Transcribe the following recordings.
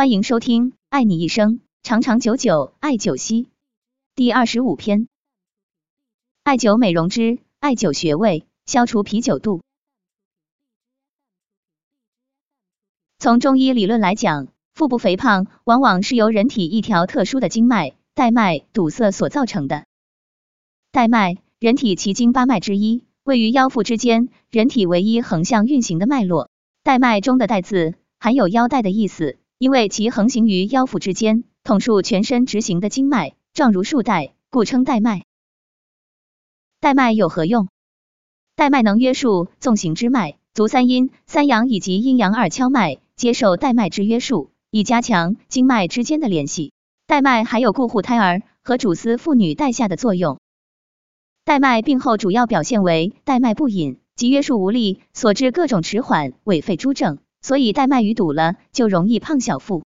欢迎收听《爱你一生，长长久久艾灸息》第二十五篇：艾灸美容之艾灸穴位，消除啤酒肚。从中医理论来讲，腹部肥胖往往是由人体一条特殊的经脉带脉堵塞所造成的。带脉，人体奇经八脉之一，位于腰腹之间，人体唯一横向运行的脉络。带脉中的带字含有腰带的意思，因为其横行于腰腹之间，统束全身直行的经脉，状如束带，故称带脉。带脉有何用？带脉能约束纵行之脉，足三阴、三阳以及阴阳二跷脉，接受带脉之约束，以加强经脉之间的联系。带脉还有固护胎儿和主司妇女带下的作用。带脉病后主要表现为带脉不引。及约束无力所致各种迟缓、痿废诸症，所以带脉瘀堵了就容易胖小腹。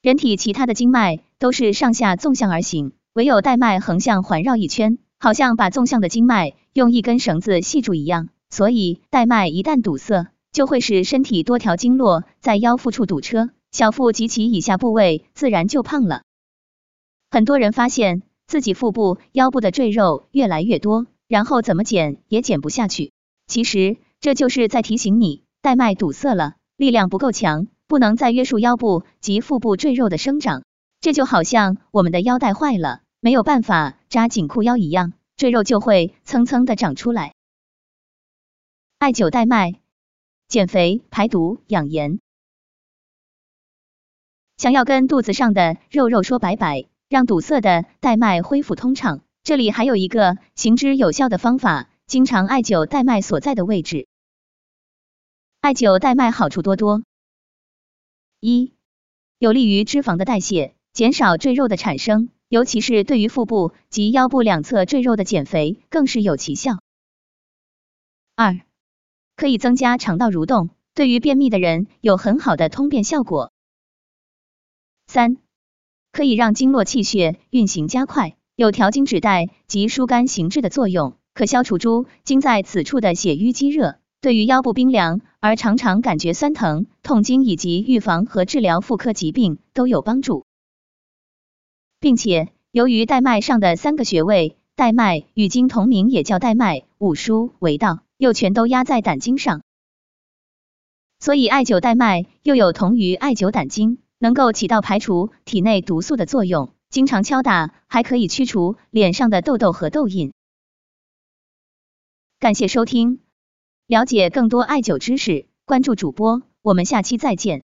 人体其他的经脉都是上下纵向而行，唯有带脉横向环绕一圈，好像把纵向的经脉用一根绳子系住一样。所以带脉一旦堵塞，就会使身体多条经络在腰腹处堵车，小腹及其以下部位自然就胖了。很多人发现自己腹部、腰部的赘肉越来越多。然后怎么减也减不下去，其实这就是在提醒你，带脉堵塞了，力量不够强，不能再约束腰部及腹部赘肉的生长。这就好像我们的腰带坏了，没有办法扎紧裤腰一样，赘肉就会蹭蹭的长出来。艾灸带脉，减肥、排毒、养颜。想要跟肚子上的肉肉说拜拜，让堵塞的带脉恢复通畅。这里还有一个行之有效的方法，经常艾灸带脉所在的位置。艾灸带脉好处多多，一有利于脂肪的代谢，减少赘肉的产生，尤其是对于腹部及腰部两侧赘肉的减肥更是有奇效。二可以增加肠道蠕动，对于便秘的人有很好的通便效果。三可以让经络气血运行加快。有调经止带及疏肝行滞的作用，可消除诸经在此处的血瘀积热，对于腰部冰凉而常常感觉酸疼、痛经以及预防和治疗妇科疾病都有帮助。并且由于带脉上的三个穴位，带脉与经同名，也叫带脉、五腧、为道，又全都压在胆经上，所以艾灸带脉又有同于艾灸胆经，能够起到排除体内毒素的作用。经常敲打还可以驱除脸上的痘痘和痘印。感谢收听，了解更多艾灸知识，关注主播，我们下期再见。